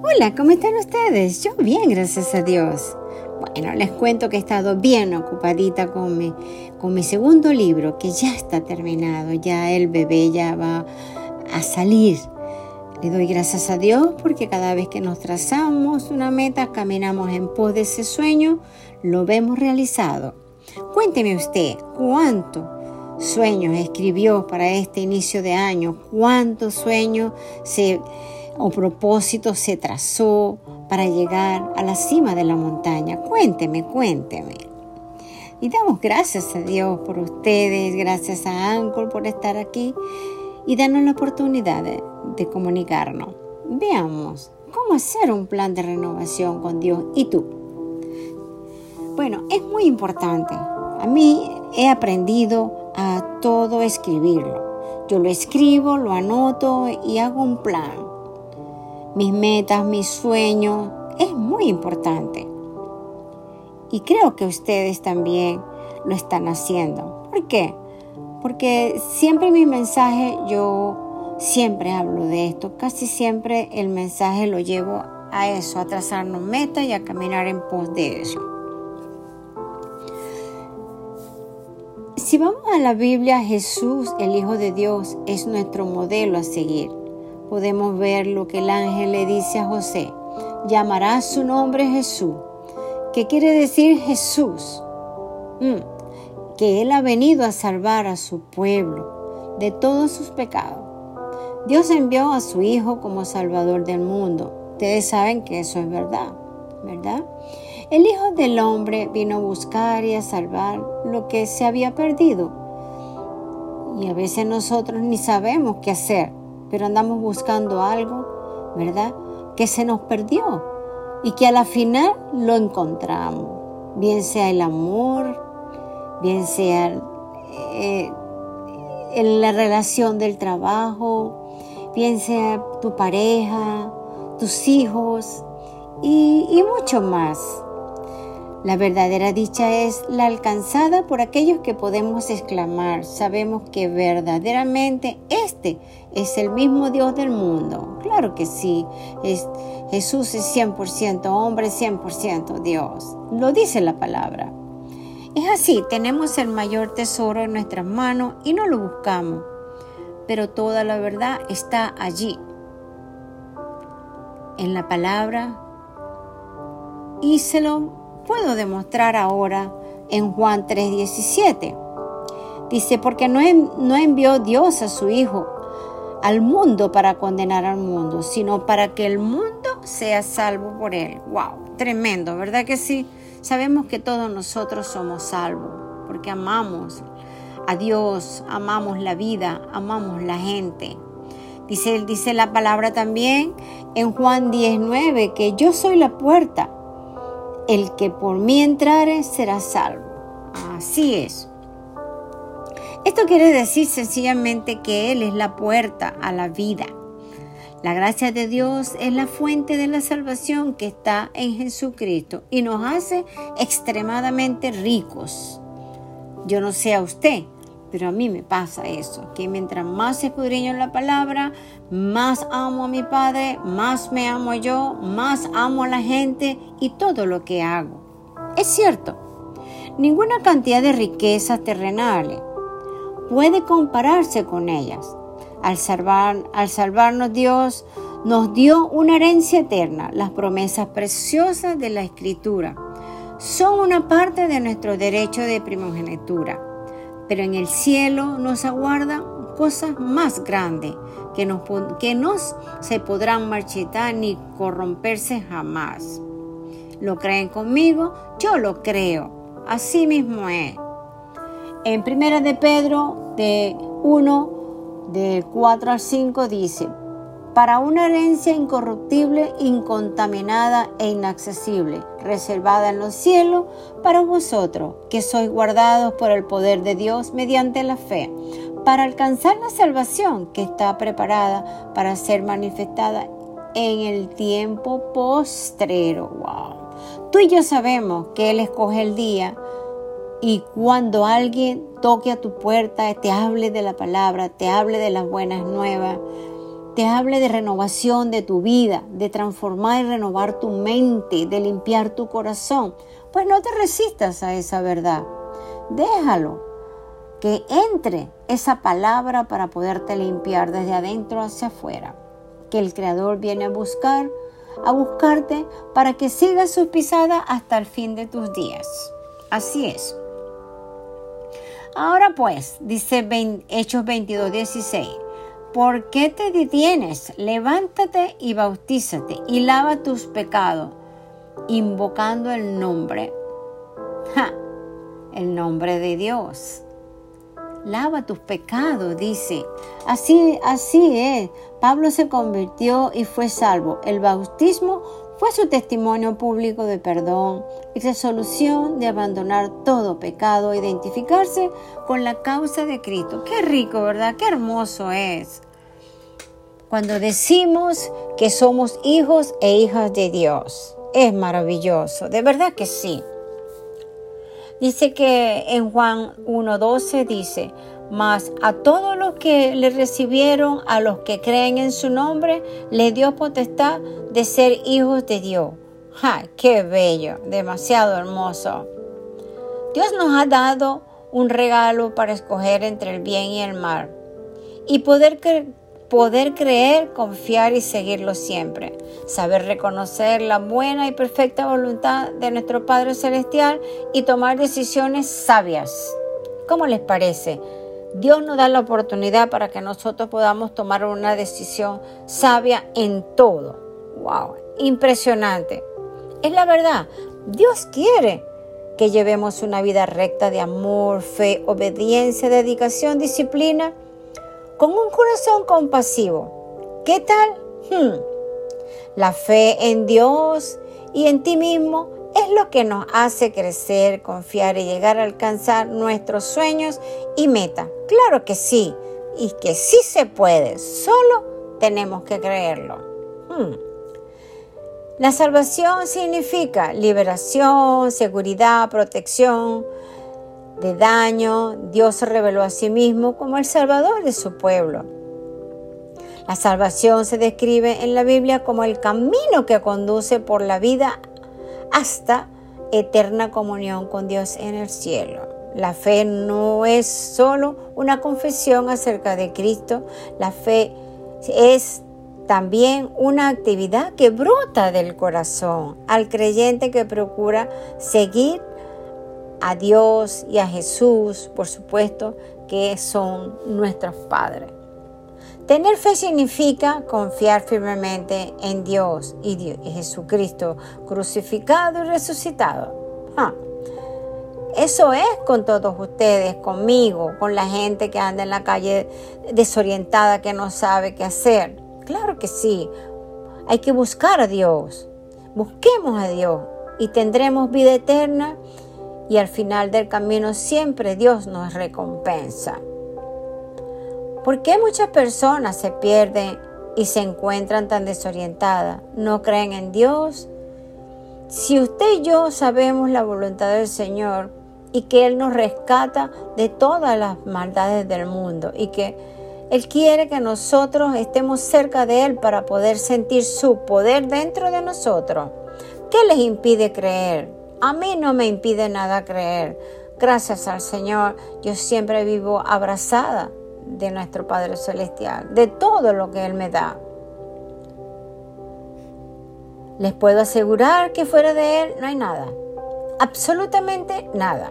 Hola, ¿cómo están ustedes? Yo bien, gracias a Dios. Bueno, les cuento que he estado bien ocupadita con mi, con mi segundo libro, que ya está terminado, ya el bebé ya va a salir. Le doy gracias a Dios porque cada vez que nos trazamos una meta, caminamos en pos de ese sueño, lo vemos realizado. Cuénteme usted, ¿cuántos sueños escribió para este inicio de año? ¿Cuántos sueños se o propósito se trazó para llegar a la cima de la montaña? Cuénteme, cuénteme. Y damos gracias a Dios por ustedes, gracias a Ángel por estar aquí y darnos la oportunidad de comunicarnos. Veamos cómo hacer un plan de renovación con Dios y tú. Bueno, es muy importante. A mí he aprendido a todo escribirlo. Yo lo escribo, lo anoto y hago un plan mis metas, mis sueños, es muy importante. Y creo que ustedes también lo están haciendo. ¿Por qué? Porque siempre mi mensaje, yo siempre hablo de esto, casi siempre el mensaje lo llevo a eso, a trazarnos metas y a caminar en pos de eso. Si vamos a la Biblia, Jesús, el Hijo de Dios, es nuestro modelo a seguir podemos ver lo que el ángel le dice a José. Llamará su nombre Jesús. ¿Qué quiere decir Jesús? Mm, que Él ha venido a salvar a su pueblo de todos sus pecados. Dios envió a su Hijo como Salvador del mundo. Ustedes saben que eso es verdad, ¿verdad? El Hijo del Hombre vino a buscar y a salvar lo que se había perdido. Y a veces nosotros ni sabemos qué hacer pero andamos buscando algo, ¿verdad? Que se nos perdió y que a la final lo encontramos, bien sea el amor, bien sea eh, en la relación del trabajo, bien sea tu pareja, tus hijos y, y mucho más. La verdadera dicha es la alcanzada por aquellos que podemos exclamar, sabemos que verdaderamente este es el mismo Dios del mundo. Claro que sí, es, Jesús es 100% hombre, 100% Dios. Lo dice la palabra. Es así, tenemos el mayor tesoro en nuestras manos y no lo buscamos, pero toda la verdad está allí, en la palabra, y puedo demostrar ahora en Juan 3:17. Dice, porque no, no envió Dios a su Hijo al mundo para condenar al mundo, sino para que el mundo sea salvo por él. ¡Wow! Tremendo, ¿verdad que sí? Sabemos que todos nosotros somos salvos porque amamos a Dios, amamos la vida, amamos la gente. Dice, dice la palabra también en Juan 19 que yo soy la puerta el que por mí entrare será salvo. Así es. Esto quiere decir sencillamente que Él es la puerta a la vida. La gracia de Dios es la fuente de la salvación que está en Jesucristo y nos hace extremadamente ricos. Yo no sé a usted, pero a mí me pasa eso, que mientras más escudriño en la palabra, más amo a mi Padre, más me amo yo, más amo a la gente y todo lo que hago. Es cierto, ninguna cantidad de riquezas terrenales puede compararse con ellas. Al, salvar, al salvarnos Dios nos dio una herencia eterna, las promesas preciosas de la Escritura. Son una parte de nuestro derecho de primogenitura pero en el cielo nos aguardan cosas más grandes que, nos, que no se podrán marchitar ni corromperse jamás. ¿Lo creen conmigo? Yo lo creo. Así mismo es. En Primera de Pedro, de 1, de 4 al 5, dice, para una herencia incorruptible, incontaminada e inaccesible, reservada en los cielos para vosotros, que sois guardados por el poder de Dios mediante la fe, para alcanzar la salvación que está preparada para ser manifestada en el tiempo postrero. Wow. Tú y yo sabemos que Él escoge el día y cuando alguien toque a tu puerta, te hable de la palabra, te hable de las buenas nuevas, te hable de renovación de tu vida, de transformar y renovar tu mente, de limpiar tu corazón, pues no te resistas a esa verdad. Déjalo que entre esa palabra para poderte limpiar desde adentro hacia afuera. Que el Creador viene a buscar, a buscarte para que sigas sus pisadas hasta el fin de tus días. Así es. Ahora pues, dice Hechos 22, 16, ¿por qué te detienes? Levántate y bautízate y lava tus pecados, invocando el nombre, el nombre de Dios lava tus pecados, dice. Así, así es. Pablo se convirtió y fue salvo. El bautismo fue su testimonio público de perdón y resolución de abandonar todo pecado, identificarse con la causa de Cristo. Qué rico, ¿verdad? Qué hermoso es. Cuando decimos que somos hijos e hijas de Dios. Es maravilloso, de verdad que sí. Dice que en Juan 1.12 dice, mas a todos los que le recibieron, a los que creen en su nombre, le dio potestad de ser hijos de Dios. ¡Ja! ¡Qué bello! Demasiado hermoso. Dios nos ha dado un regalo para escoger entre el bien y el mal y poder poder creer, confiar y seguirlo siempre. Saber reconocer la buena y perfecta voluntad de nuestro Padre Celestial y tomar decisiones sabias. ¿Cómo les parece? Dios nos da la oportunidad para que nosotros podamos tomar una decisión sabia en todo. ¡Wow! Impresionante. Es la verdad. Dios quiere que llevemos una vida recta de amor, fe, obediencia, dedicación, disciplina con un corazón compasivo. ¿Qué tal? Hmm. La fe en Dios y en ti mismo es lo que nos hace crecer, confiar y llegar a alcanzar nuestros sueños y metas. Claro que sí, y que sí se puede, solo tenemos que creerlo. Hmm. La salvación significa liberación, seguridad, protección, de daño, Dios se reveló a sí mismo como el Salvador de su pueblo. La salvación se describe en la Biblia como el camino que conduce por la vida hasta eterna comunión con Dios en el cielo. La fe no es solo una confesión acerca de Cristo, la fe es también una actividad que brota del corazón al creyente que procura seguir a Dios y a Jesús, por supuesto, que son nuestros padres. Tener fe significa confiar firmemente en Dios y, Jesucristo crucificado y resucitado. Ah, eso es con todos ustedes, conmigo, con la gente que anda en la calle desorientada, que no sabe qué hacer. Claro que sí, hay que buscar a Dios. Busquemos a Dios y tendremos vida eterna y al final del camino siempre Dios nos recompensa. ¿Por qué muchas personas se pierden y se encuentran tan desorientadas? ¿No creen en Dios? Si usted y yo sabemos la voluntad del Señor y que Él nos rescata de todas las maldades del mundo y que Él quiere que nosotros estemos cerca de Él para poder sentir su poder dentro de nosotros, ¿qué les impide creer? A mí no me impide nada creer. Gracias al Señor, yo siempre vivo abrazada de nuestro Padre Celestial, de todo lo que Él me da. Les puedo asegurar que fuera de Él no hay nada, absolutamente nada.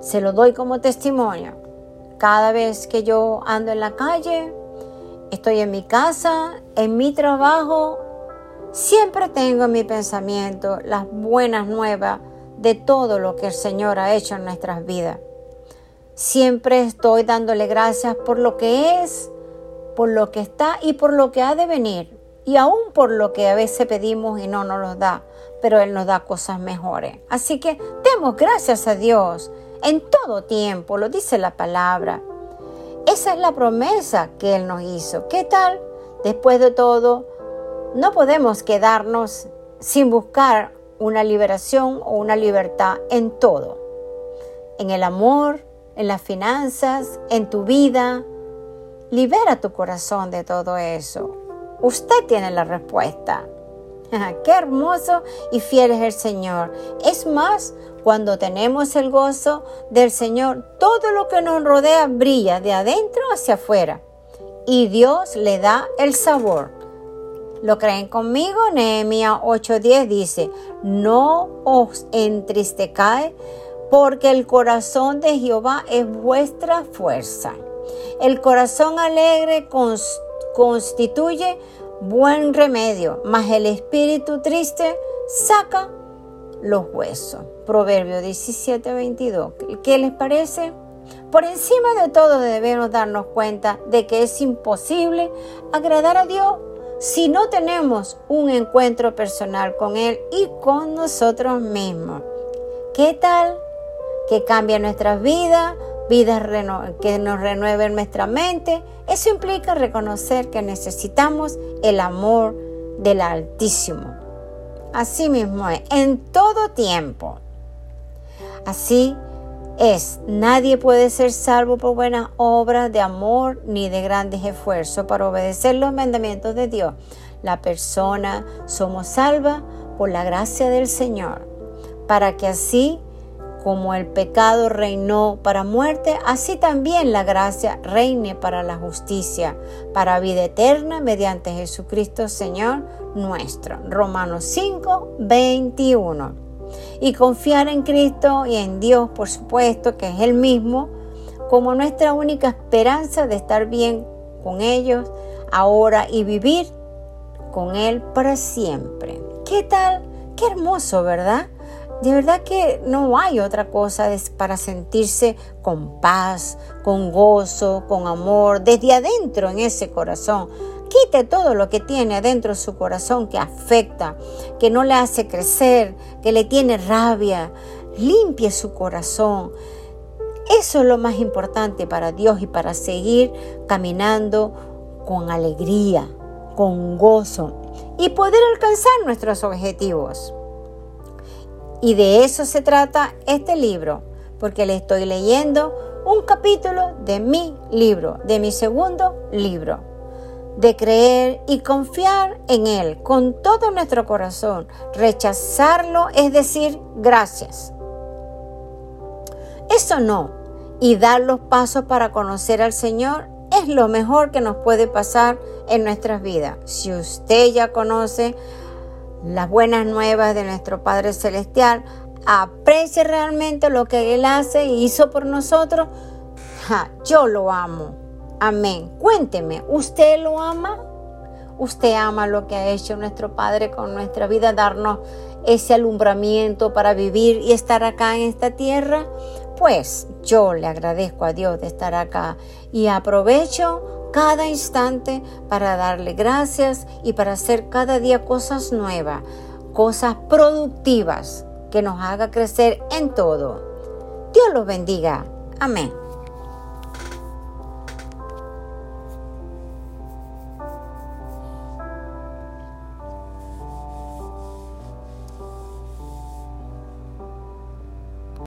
Se lo doy como testimonio. Cada vez que yo ando en la calle, estoy en mi casa, en mi trabajo, Siempre tengo en mi pensamiento las buenas nuevas de todo lo que el Señor ha hecho en nuestras vidas. Siempre estoy dándole gracias por lo que es, por lo que está y por lo que ha de venir. Y aún por lo que a veces pedimos y no nos lo da, pero Él nos da cosas mejores. Así que demos gracias a Dios en todo tiempo, lo dice la palabra. Esa es la promesa que Él nos hizo. ¿Qué tal? Después de todo, no podemos quedarnos sin buscar una liberación o una libertad en todo. En el amor, en las finanzas, en tu vida, Libera tu corazón de todo eso. Usted tiene la respuesta. Qué hermoso y fiel es el Señor. Es más, cuando tenemos el gozo del Señor, todo lo que nos rodea brilla de adentro hacia afuera. Y Dios le da el sabor. ¿Lo creen conmigo? Nehemías 8:10 dice, no os entristecáis porque el corazón de Jehová es vuestra fuerza. El corazón alegre constituye buen remedio, mas el espíritu triste saca los huesos. Proverbio 17, 22. ¿Qué les parece? Por encima de todo debemos darnos cuenta de que es imposible agradar a Dios si no tenemos un encuentro personal con Él y con nosotros mismos. ¿Qué tal? Que cambia nuestras vidas, vidas que nos renueven nuestra mente. Eso implica reconocer que necesitamos el amor del Altísimo. Así mismo es, en todo tiempo. Así es, nadie puede ser salvo por buenas obras de amor ni de grandes esfuerzos para obedecer los mandamientos de Dios. La persona somos salva por la gracia del Señor, para que así como el pecado reinó para muerte, así también la gracia reine para la justicia, para vida eterna mediante Jesucristo Señor nuestro. Romanos 5, 21. Y confiar en Cristo y en Dios, por supuesto, que es el mismo, como nuestra única esperanza de estar bien con ellos ahora y vivir con Él para siempre. ¿Qué tal? Qué hermoso, ¿verdad? De verdad que no hay otra cosa para sentirse con paz, con gozo, con amor, desde adentro en ese corazón. Quite todo lo que tiene adentro de su corazón que afecta, que no le hace crecer, que le tiene rabia. Limpie su corazón. Eso es lo más importante para Dios y para seguir caminando con alegría, con gozo y poder alcanzar nuestros objetivos. Y de eso se trata este libro, porque le estoy leyendo un capítulo de mi libro, de mi segundo libro, de creer y confiar en Él con todo nuestro corazón. Rechazarlo es decir gracias. Eso no, y dar los pasos para conocer al Señor es lo mejor que nos puede pasar en nuestras vidas. Si usted ya conoce las buenas nuevas de nuestro Padre Celestial, aprecie realmente lo que Él hace y hizo por nosotros, yo lo amo. Amén. Cuénteme, ¿usted lo ama? ¿Usted ama lo que ha hecho nuestro Padre con nuestra vida, darnos ese alumbramiento para vivir y estar acá en esta tierra? Pues yo le agradezco a Dios de estar acá y aprovecho cada instante para darle gracias y para hacer cada día cosas nuevas, cosas productivas que nos haga crecer en todo. Dios los bendiga. Amén.